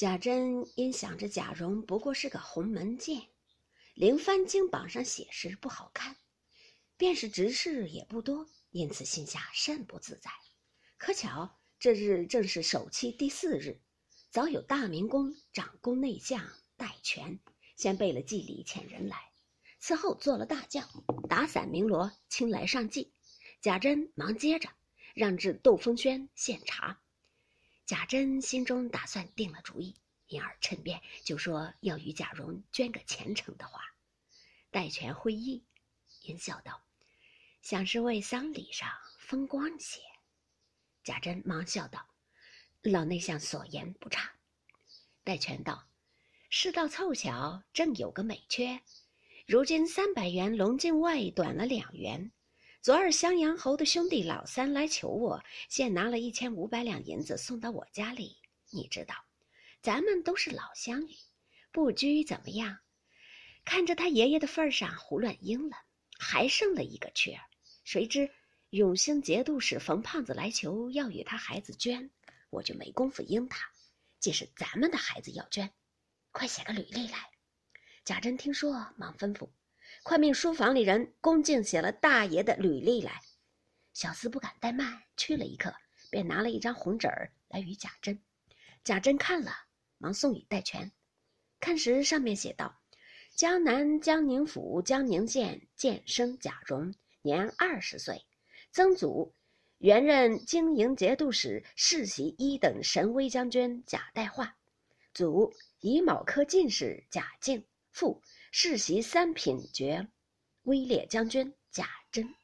贾珍因想着贾蓉不过是个鸿门剑，灵幡经榜上写时不好看，便是执事也不多，因此心下甚不自在。可巧这日正是首期第四日，早有大明宫长宫内相戴权先备了祭礼遣人来，此后做了大将，打伞鸣锣，亲来上祭。贾珍忙接着，让至窦风轩献茶。贾珍心中打算定了主意，因而趁便就说要与贾蓉捐个虔诚的话。戴权会意，因笑道：“想是为丧礼上风光些。”贾珍忙笑道：“老内相所言不差。”戴权道：“事到凑巧，正有个美缺，如今三百元龙镜外短了两元。”昨儿襄阳侯的兄弟老三来求我，现拿了一千五百两银子送到我家里。你知道，咱们都是老乡里，不拘怎么样。看着他爷爷的份上胡乱应了，还剩了一个缺儿。谁知永兴节度使冯胖子来求要与他孩子捐，我就没工夫应他。既是咱们的孩子要捐，快写个履历来。贾珍听说，忙吩咐。快命书房里人恭敬写了大爷的履历来。小厮不敢怠慢，去了一刻，便拿了一张红纸儿来与贾珍。贾珍看了，忙送与戴权。看时上面写道：“江南江宁府江宁县建生贾蓉，年二十岁，曾祖原任经营节度使世袭一等神威将军贾代化，祖乙卯科进士贾敬，父。”世袭三品爵，威烈将军贾珍。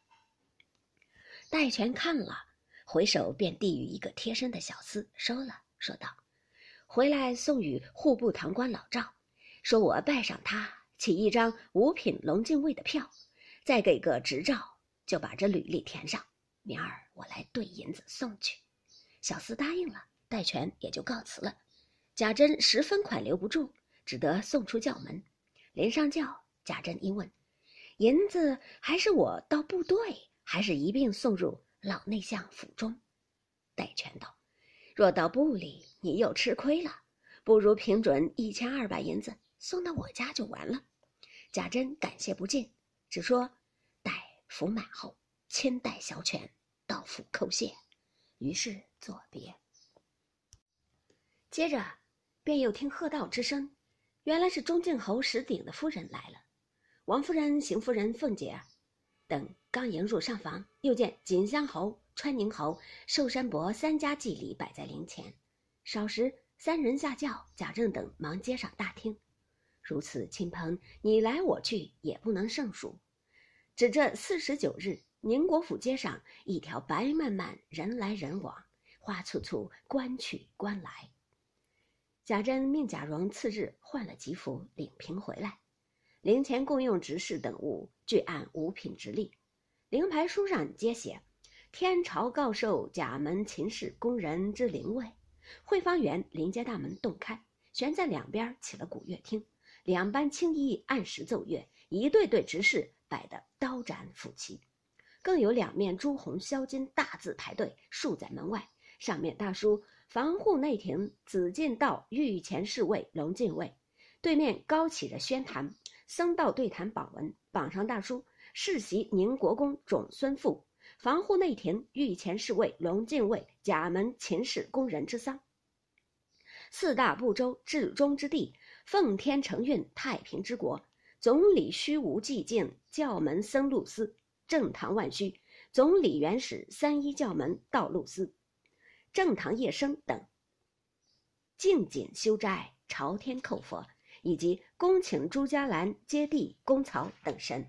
戴权看了，回首便递与一个贴身的小厮收了，说道：“回来送与户部堂官老赵，说我拜赏他，起一张五品龙禁尉的票，再给个执照，就把这履历填上。明儿我来兑银子送去。”小厮答应了，戴权也就告辞了。贾珍十分款留不住，只得送出轿门。连上轿，贾珍一问：“银子还是我到部队，还是一并送入老内相府中？”戴权道：“若到部里，你又吃亏了，不如平准一千二百银子送到我家就完了。”贾珍感谢不尽，只说：“待服满后，亲带小犬到府叩谢。”于是作别。接着，便又听喝道之声。原来是中靖侯石鼎的夫人来了，王夫人、邢夫人、凤姐等刚迎入上房，又见锦香侯、川宁侯、寿山伯三家祭礼摆在灵前。少时，三人下轿，贾政等忙接上大厅。如此亲朋，你来我去也不能胜数。只这四十九日，宁国府街上一条白漫漫，人来人往，花簇簇，官去官来。贾珍命贾蓉次日换了吉服，领瓶回来。灵前共用执事等物，俱按五品直立。灵牌书上皆写：“天朝告授贾门秦氏宫人之灵位。”会芳园临街大门洞开，悬在两边起了古乐厅，两班青衣按时奏乐，一对对执事摆得刀斩斧齐，更有两面朱红销金大字排队竖在门外，上面大书。防护内廷紫禁道御前侍卫龙禁卫，对面高起着宣坛，僧道对谈榜文，榜上大书：世袭宁国公种孙父，防护内廷御前侍卫龙禁卫甲门秦氏宫人之丧。四大部洲至中之地，奉天承运太平之国，总理虚无寂静教门僧路司，正堂万虚总理元始三一教门道路司。正堂夜生等，敬谨修斋、朝天叩佛，以及恭请朱家兰、接地、公曹等神，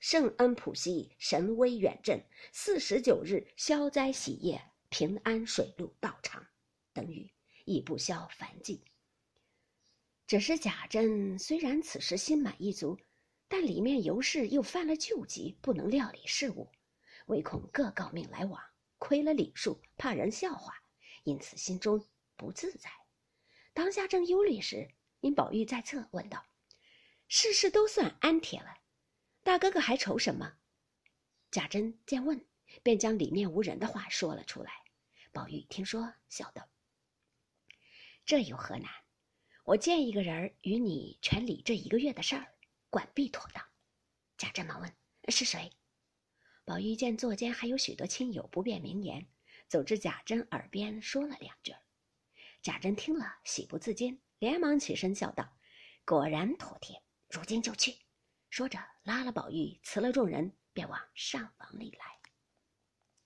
圣恩普西，神威远震，四十九日消灾喜业，平安水陆道场等语，亦不消凡祭。只是贾珍虽然此时心满意足，但里面尤氏又犯了旧疾，不能料理事务，唯恐各诰命来往，亏了礼数，怕人笑话。因此心中不自在，当下正忧虑时，因宝玉在侧问道：“事事都算安帖了，大哥哥还愁什么？”贾珍见问，便将里面无人的话说了出来。宝玉听说，笑道：“这有何难？我见一个人与你全理这一个月的事儿，管必妥当。贾珍忙问：“是谁？”宝玉见座间还有许多亲友，不便明言，走至贾珍耳边说了两句。贾珍听了，喜不自禁，连忙起身笑道：“果然妥帖，如今就去。”说着，拉了宝玉，辞了众人，便往上房里来。